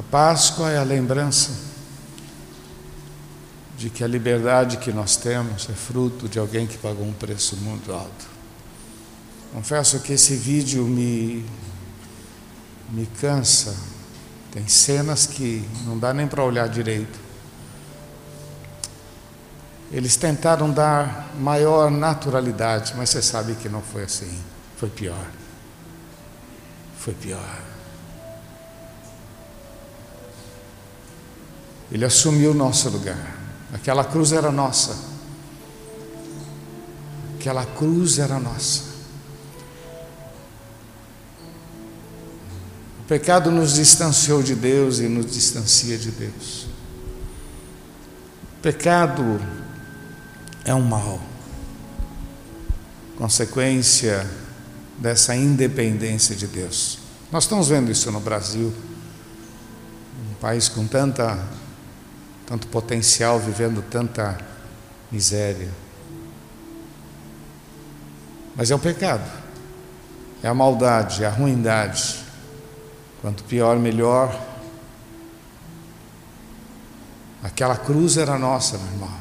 A Páscoa é a lembrança de que a liberdade que nós temos é fruto de alguém que pagou um preço muito alto. Confesso que esse vídeo me, me cansa. Tem cenas que não dá nem para olhar direito. Eles tentaram dar maior naturalidade, mas você sabe que não foi assim. Foi pior. Foi pior. Ele assumiu o nosso lugar. Aquela cruz era nossa. Aquela cruz era nossa. O pecado nos distanciou de Deus e nos distancia de Deus. O pecado é um mal, consequência dessa independência de Deus. Nós estamos vendo isso no Brasil, um país com tanta tanto potencial, vivendo tanta miséria. Mas é o pecado, é a maldade, é a ruindade. Quanto pior, melhor. Aquela cruz era nossa, meu irmão.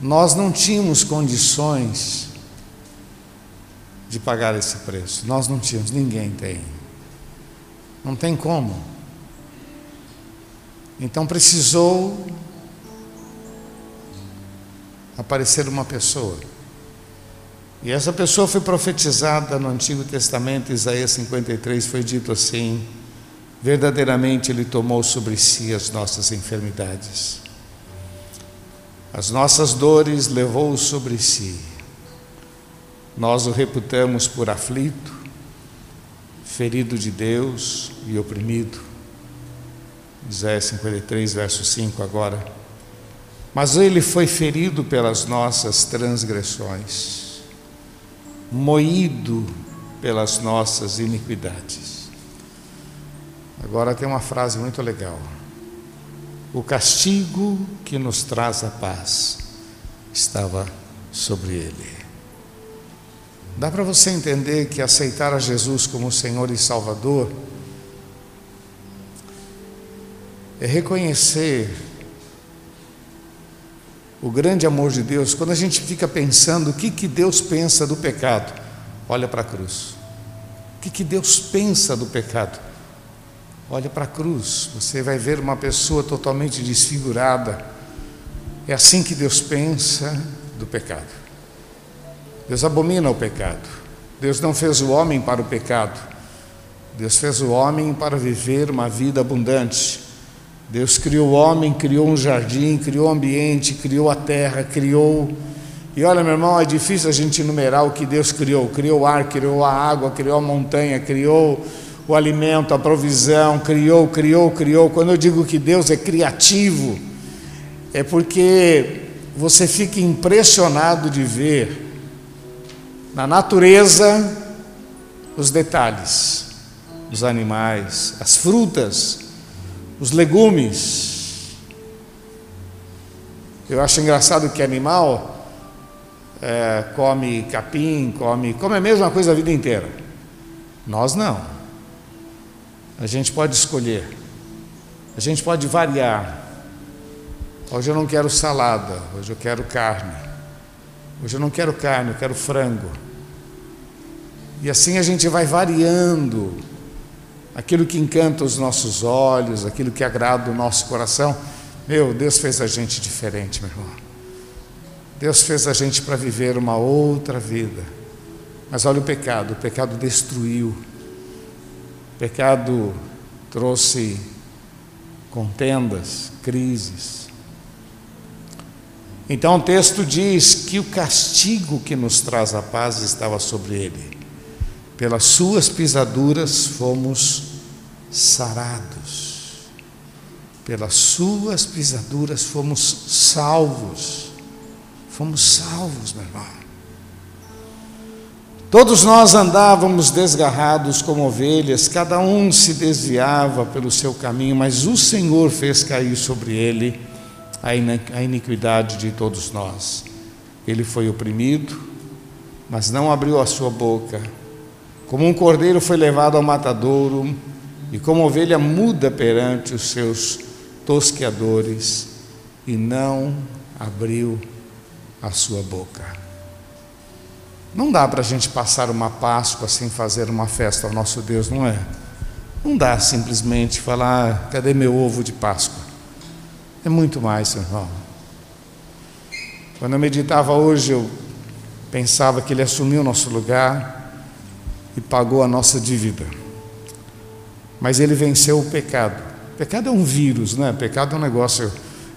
Nós não tínhamos condições de pagar esse preço. Nós não tínhamos, ninguém tem. Não tem como. Então precisou aparecer uma pessoa. E essa pessoa foi profetizada no Antigo Testamento, Isaías 53, foi dito assim: verdadeiramente Ele tomou sobre si as nossas enfermidades, as nossas dores levou sobre si. Nós o reputamos por aflito, ferido de Deus e oprimido. Isaías 53, verso 5 agora. Mas ele foi ferido pelas nossas transgressões, moído pelas nossas iniquidades. Agora tem uma frase muito legal. O castigo que nos traz a paz estava sobre ele. Dá para você entender que aceitar a Jesus como Senhor e Salvador é reconhecer o grande amor de Deus. Quando a gente fica pensando o que, que Deus pensa do pecado, olha para a cruz. O que, que Deus pensa do pecado? Olha para a cruz, você vai ver uma pessoa totalmente desfigurada. É assim que Deus pensa do pecado. Deus abomina o pecado. Deus não fez o homem para o pecado. Deus fez o homem para viver uma vida abundante. Deus criou o homem, criou um jardim, criou o ambiente, criou a terra, criou. E olha, meu irmão, é difícil a gente enumerar o que Deus criou. Criou o ar, criou a água, criou a montanha, criou o alimento, a provisão, criou, criou, criou. Quando eu digo que Deus é criativo, é porque você fica impressionado de ver na natureza os detalhes, os animais, as frutas, os legumes. Eu acho engraçado que animal é, come capim, come, come a mesma coisa a vida inteira. Nós não. A gente pode escolher. A gente pode variar. Hoje eu não quero salada, hoje eu quero carne. Hoje eu não quero carne, eu quero frango. E assim a gente vai variando aquilo que encanta os nossos olhos, aquilo que agrada o nosso coração. Meu, Deus fez a gente diferente, meu irmão. Deus fez a gente para viver uma outra vida. Mas olha o pecado, o pecado destruiu. O pecado trouxe contendas, crises. Então o texto diz que o castigo que nos traz a paz estava sobre ele pelas suas pisaduras fomos sarados, pelas suas pisaduras fomos salvos, fomos salvos, meu irmão. Todos nós andávamos desgarrados como ovelhas, cada um se desviava pelo seu caminho, mas o Senhor fez cair sobre ele a iniquidade de todos nós. Ele foi oprimido, mas não abriu a sua boca como um cordeiro foi levado ao matadouro, e como ovelha muda perante os seus tosqueadores, e não abriu a sua boca. Não dá para a gente passar uma Páscoa sem fazer uma festa ao nosso Deus, não é? Não dá simplesmente falar, ah, cadê meu ovo de Páscoa? É muito mais, irmão. Quando eu meditava hoje, eu pensava que Ele assumiu o nosso lugar e pagou a nossa dívida. Mas Ele venceu o pecado. O pecado é um vírus, é? O pecado é um negócio,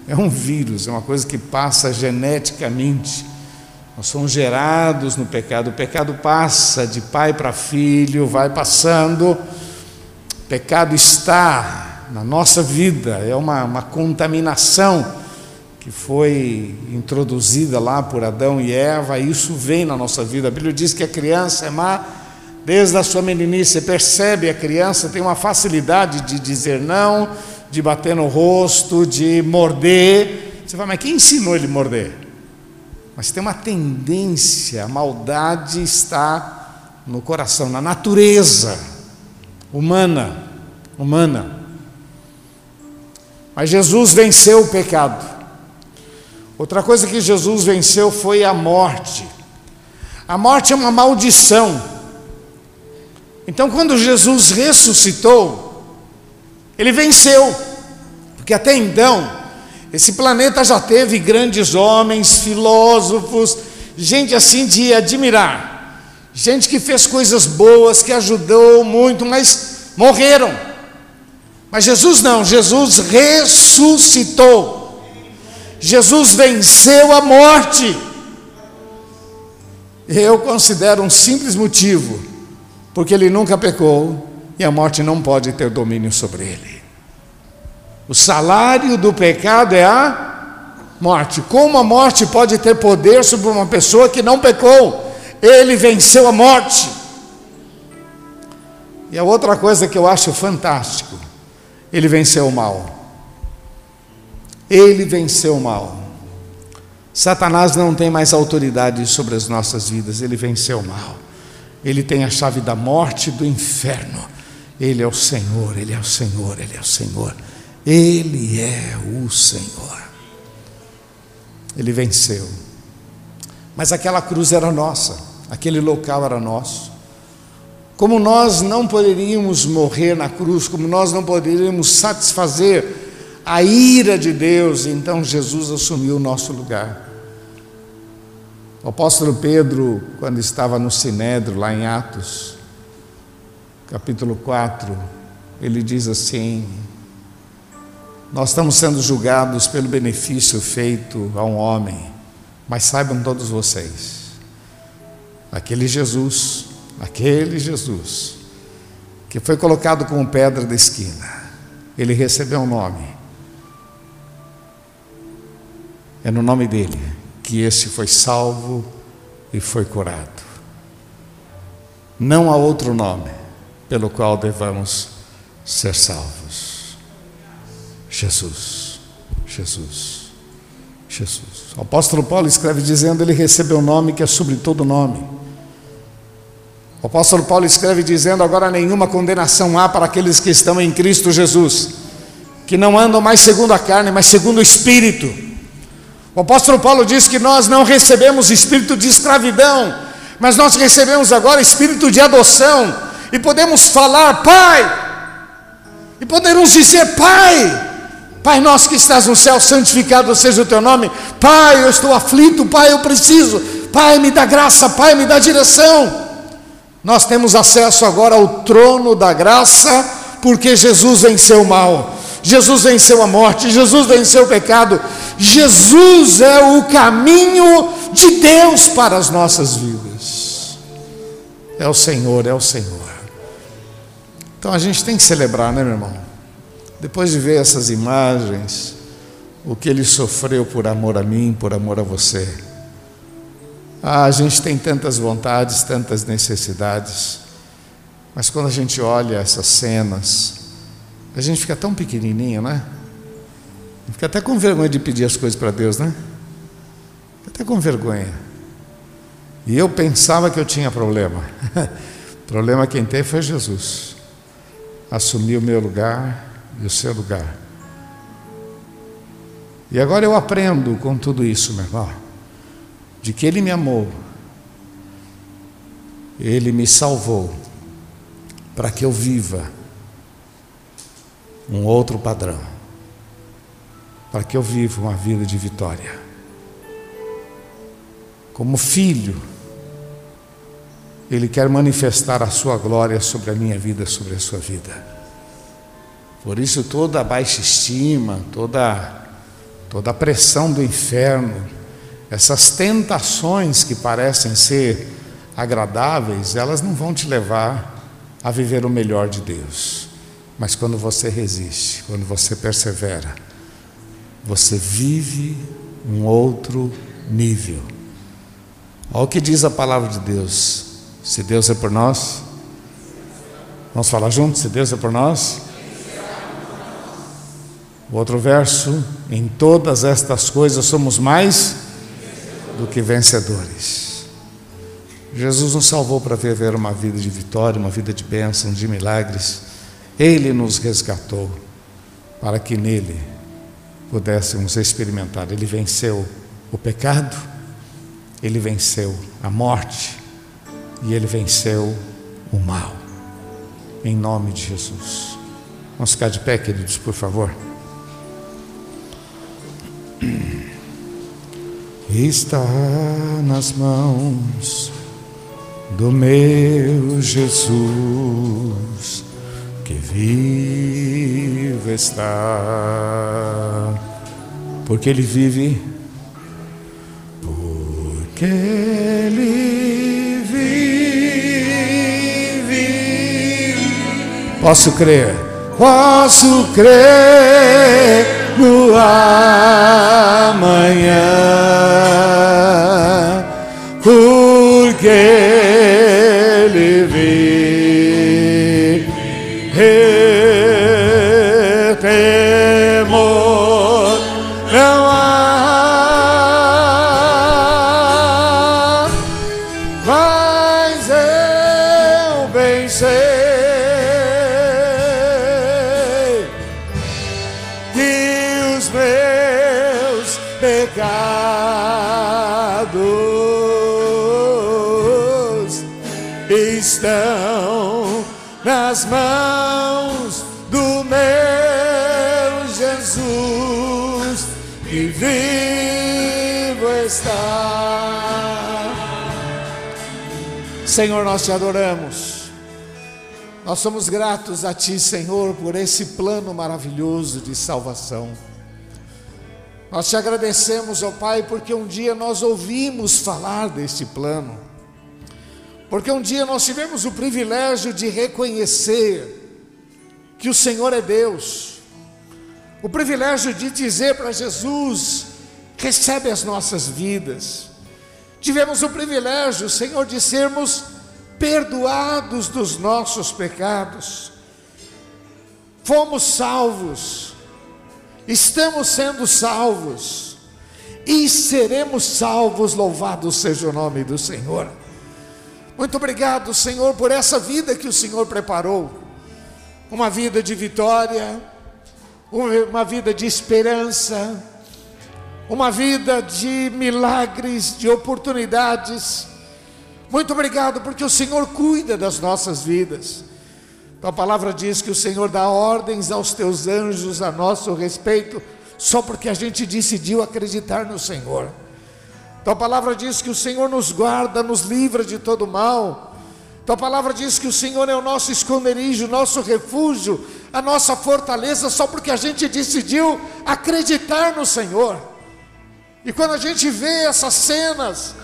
é um vírus, é uma coisa que passa geneticamente. Nós somos gerados no pecado. O pecado passa de pai para filho, vai passando pecado está na nossa vida, é uma, uma contaminação que foi introduzida lá por Adão e Eva, e isso vem na nossa vida. A Bíblia diz que a criança é má desde a sua meninice. Percebe, a criança tem uma facilidade de dizer não, de bater no rosto, de morder. Você fala, mas quem ensinou ele a morder? Mas tem uma tendência, a maldade está no coração, na natureza humana, humana. Mas Jesus venceu o pecado. Outra coisa que Jesus venceu foi a morte. A morte é uma maldição. Então, quando Jesus ressuscitou, ele venceu, porque até então, esse planeta já teve grandes homens, filósofos, gente assim de admirar gente que fez coisas boas, que ajudou muito, mas morreram. Mas Jesus não, Jesus ressuscitou. Jesus venceu a morte. Eu considero um simples motivo, porque ele nunca pecou e a morte não pode ter domínio sobre ele. O salário do pecado é a morte. Como a morte pode ter poder sobre uma pessoa que não pecou? ele venceu a morte. E a outra coisa que eu acho fantástico, ele venceu o mal. Ele venceu o mal. Satanás não tem mais autoridade sobre as nossas vidas, ele venceu o mal. Ele tem a chave da morte e do inferno. Ele é o Senhor, ele é o Senhor, ele é o Senhor. Ele é o Senhor. Ele venceu. Mas aquela cruz era nossa aquele local era nosso. Como nós não poderíamos morrer na cruz, como nós não poderíamos satisfazer a ira de Deus, então Jesus assumiu o nosso lugar. O apóstolo Pedro, quando estava no Sinédrio, lá em Atos, capítulo 4, ele diz assim: Nós estamos sendo julgados pelo benefício feito a um homem, mas saibam todos vocês aquele Jesus, aquele Jesus, que foi colocado como pedra da esquina, ele recebeu um nome. É no nome dele que esse foi salvo e foi curado. Não há outro nome pelo qual devamos ser salvos. Jesus, Jesus, Jesus. O apóstolo Paulo escreve dizendo: Ele recebeu o um nome que é sobre todo nome o apóstolo Paulo escreve dizendo: Agora nenhuma condenação há para aqueles que estão em Cristo Jesus, que não andam mais segundo a carne, mas segundo o Espírito. O apóstolo Paulo diz que nós não recebemos espírito de escravidão, mas nós recebemos agora espírito de adoção, e podemos falar, Pai, e podemos dizer, Pai, Pai nosso que estás no céu, santificado seja o teu nome. Pai, eu estou aflito, Pai, eu preciso. Pai, me dá graça, Pai, me dá direção. Nós temos acesso agora ao trono da graça, porque Jesus venceu o mal, Jesus venceu a morte, Jesus venceu o pecado. Jesus é o caminho de Deus para as nossas vidas. É o Senhor, é o Senhor. Então a gente tem que celebrar, né, meu irmão? Depois de ver essas imagens, o que ele sofreu por amor a mim, por amor a você. Ah, a gente tem tantas vontades, tantas necessidades, mas quando a gente olha essas cenas, a gente fica tão pequenininho, né? Fica até com vergonha de pedir as coisas para Deus, né? Fica até com vergonha. E eu pensava que eu tinha problema. problema quem tem foi Jesus. assumir o meu lugar e o seu lugar. E agora eu aprendo com tudo isso, meu irmão, de que Ele me amou, Ele me salvou, para que eu viva um outro padrão, para que eu viva uma vida de vitória. Como filho, Ele quer manifestar a Sua glória sobre a minha vida, sobre a sua vida. Por isso, toda a baixa estima, toda toda a pressão do inferno, essas tentações que parecem ser agradáveis, elas não vão te levar a viver o melhor de Deus. Mas quando você resiste, quando você persevera, você vive um outro nível. Olha o que diz a palavra de Deus. Se Deus é por nós, vamos falar juntos? Se Deus é por nós, o outro verso, em todas estas coisas somos mais do que vencedores. Jesus nos salvou para viver uma vida de vitória, uma vida de bênção, de milagres. Ele nos resgatou para que nele pudéssemos experimentar. Ele venceu o pecado, ele venceu a morte e ele venceu o mal. Em nome de Jesus. Vamos ficar de pé, queridos, por favor. está nas mãos do meu Jesus que vive está, porque Ele vive, porque Ele vive. Posso crer, posso crer no amanhã, porque Temor está. Senhor, nós te adoramos. Nós somos gratos a Ti, Senhor, por esse plano maravilhoso de salvação. Nós te agradecemos, ó Pai, porque um dia nós ouvimos falar deste plano, porque um dia nós tivemos o privilégio de reconhecer que o Senhor é Deus, o privilégio de dizer para Jesus: recebe as nossas vidas. Tivemos o privilégio, Senhor, de sermos perdoados dos nossos pecados, fomos salvos estamos sendo salvos e seremos salvos, louvado seja o nome do Senhor. Muito obrigado, Senhor, por essa vida que o Senhor preparou uma vida de vitória, uma vida de esperança, uma vida de milagres, de oportunidades. Muito obrigado, porque o Senhor cuida das nossas vidas. Tua palavra diz que o Senhor dá ordens aos teus anjos a nosso respeito, só porque a gente decidiu acreditar no Senhor. Tua palavra diz que o Senhor nos guarda, nos livra de todo mal. Tua palavra diz que o Senhor é o nosso esconderijo, nosso refúgio, a nossa fortaleza, só porque a gente decidiu acreditar no Senhor. E quando a gente vê essas cenas,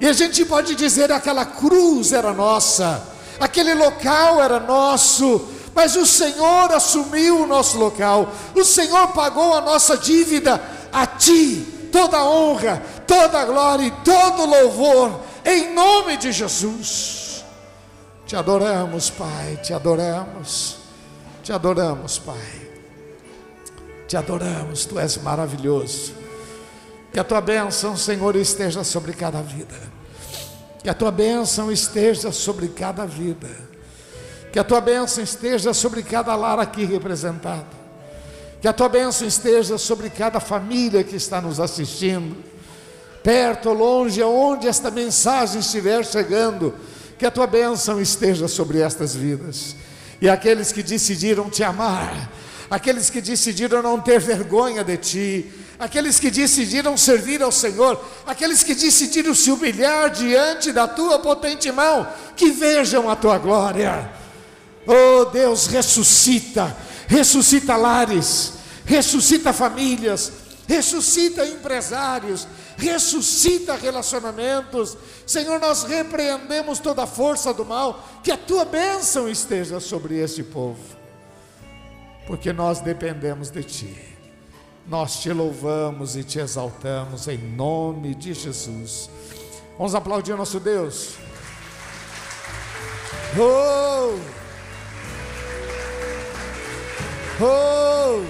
e a gente pode dizer aquela cruz era nossa, aquele local era nosso, mas o Senhor assumiu o nosso local, o Senhor pagou a nossa dívida, a Ti toda a honra, toda a glória e todo louvor, em nome de Jesus. Te adoramos, Pai, te adoramos, te adoramos, Pai, te adoramos, Tu és maravilhoso. Que a Tua bênção, Senhor, esteja sobre cada vida. Que a tua bênção esteja sobre cada vida. Que a tua bênção esteja sobre cada lar aqui representado. Que a tua bênção esteja sobre cada família que está nos assistindo, perto ou longe, aonde esta mensagem estiver chegando, que a tua bênção esteja sobre estas vidas. E aqueles que decidiram te amar, aqueles que decidiram não ter vergonha de ti, aqueles que decidiram servir ao Senhor, aqueles que decidiram se humilhar diante da tua potente mão, que vejam a tua glória. Oh Deus, ressuscita, ressuscita lares, ressuscita famílias, ressuscita empresários, ressuscita relacionamentos. Senhor, nós repreendemos toda a força do mal, que a tua bênção esteja sobre este povo, porque nós dependemos de ti. Nós te louvamos e te exaltamos em nome de Jesus. Vamos aplaudir nosso Deus. Oh! Oh!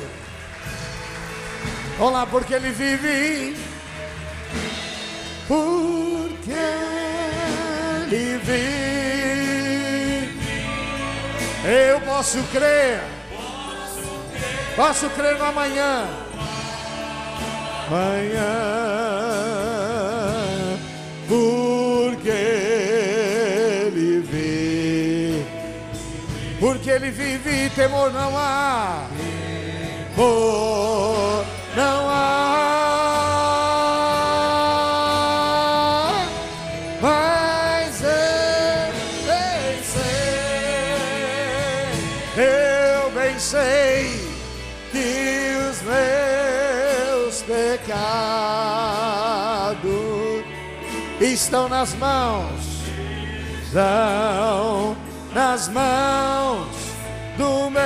Olá, porque Ele vive. Porque Ele vive. Eu posso crer. Posso crer no amanhã manhã, porque Ele vive, porque Ele vive, temor não há, temor não há, mas eu bem eu que os meus pecados estão nas mãos, estão nas mãos do meu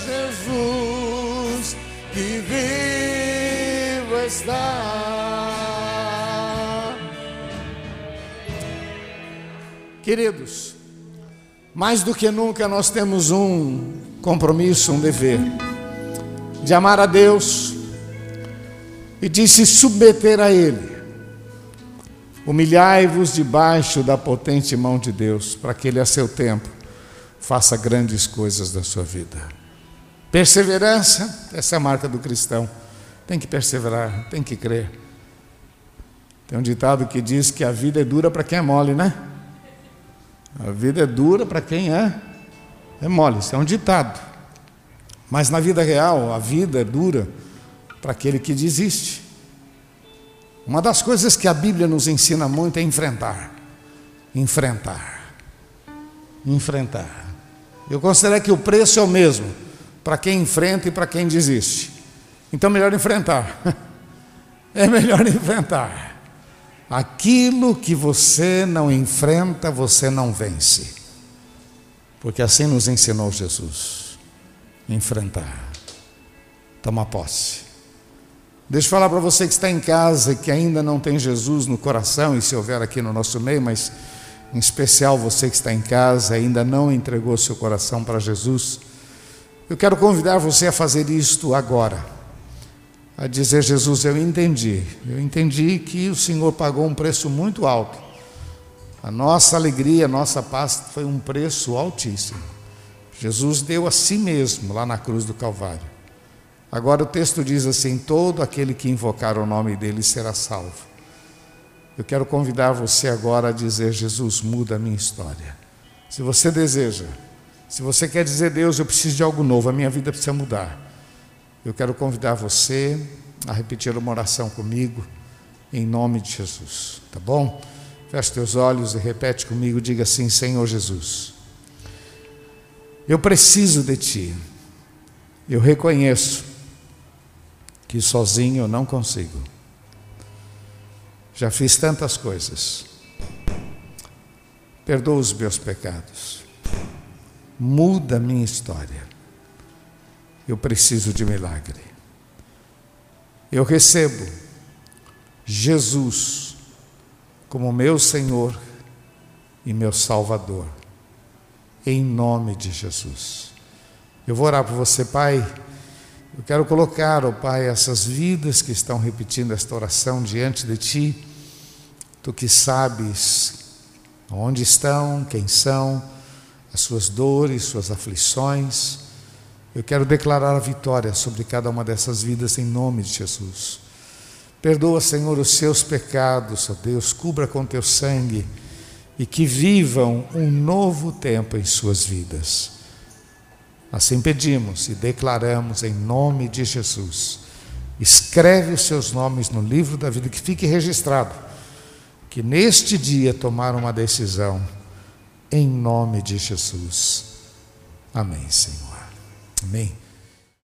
Jesus que vivo está. Queridos, mais do que nunca nós temos um compromisso, um dever de amar a Deus e de se submeter a Ele. Humilhai-vos debaixo da potente mão de Deus, para que Ele, a seu tempo, faça grandes coisas da sua vida. Perseverança, essa é a marca do cristão. Tem que perseverar, tem que crer. Tem um ditado que diz que a vida é dura para quem é mole, né? A vida é dura para quem é, é mole, isso é um ditado. Mas na vida real, a vida é dura para aquele que desiste. Uma das coisas que a Bíblia nos ensina muito é enfrentar. Enfrentar. Enfrentar. Eu considero que o preço é o mesmo para quem enfrenta e para quem desiste. Então, melhor enfrentar. É melhor enfrentar. Aquilo que você não enfrenta, você não vence. Porque assim nos ensinou Jesus. Enfrentar. Toma posse. Deixa eu falar para você que está em casa que ainda não tem Jesus no coração, e se houver aqui no nosso meio, mas em especial você que está em casa ainda não entregou seu coração para Jesus, eu quero convidar você a fazer isto agora a dizer: Jesus, eu entendi, eu entendi que o Senhor pagou um preço muito alto. A nossa alegria, a nossa paz foi um preço altíssimo. Jesus deu a si mesmo lá na cruz do Calvário. Agora o texto diz assim: todo aquele que invocar o nome dele será salvo. Eu quero convidar você agora a dizer: Jesus, muda a minha história. Se você deseja, se você quer dizer, Deus, eu preciso de algo novo, a minha vida precisa mudar. Eu quero convidar você a repetir uma oração comigo, em nome de Jesus, tá bom? Feche teus olhos e repete comigo, diga assim: Senhor Jesus, eu preciso de Ti, eu reconheço que sozinho eu não consigo. Já fiz tantas coisas, perdoa os meus pecados, muda a minha história eu preciso de milagre. Eu recebo Jesus como meu Senhor e meu Salvador, em nome de Jesus. Eu vou orar por você, Pai. Eu quero colocar, ó oh, Pai, essas vidas que estão repetindo esta oração diante de Ti. Tu que sabes onde estão, quem são, as suas dores, suas aflições. Eu quero declarar a vitória sobre cada uma dessas vidas em nome de Jesus. Perdoa, Senhor, os seus pecados, ó Deus, cubra com teu sangue e que vivam um novo tempo em suas vidas. Assim pedimos e declaramos em nome de Jesus. Escreve os seus nomes no livro da vida, que fique registrado que neste dia tomaram uma decisão em nome de Jesus. Amém, Senhor. Amém.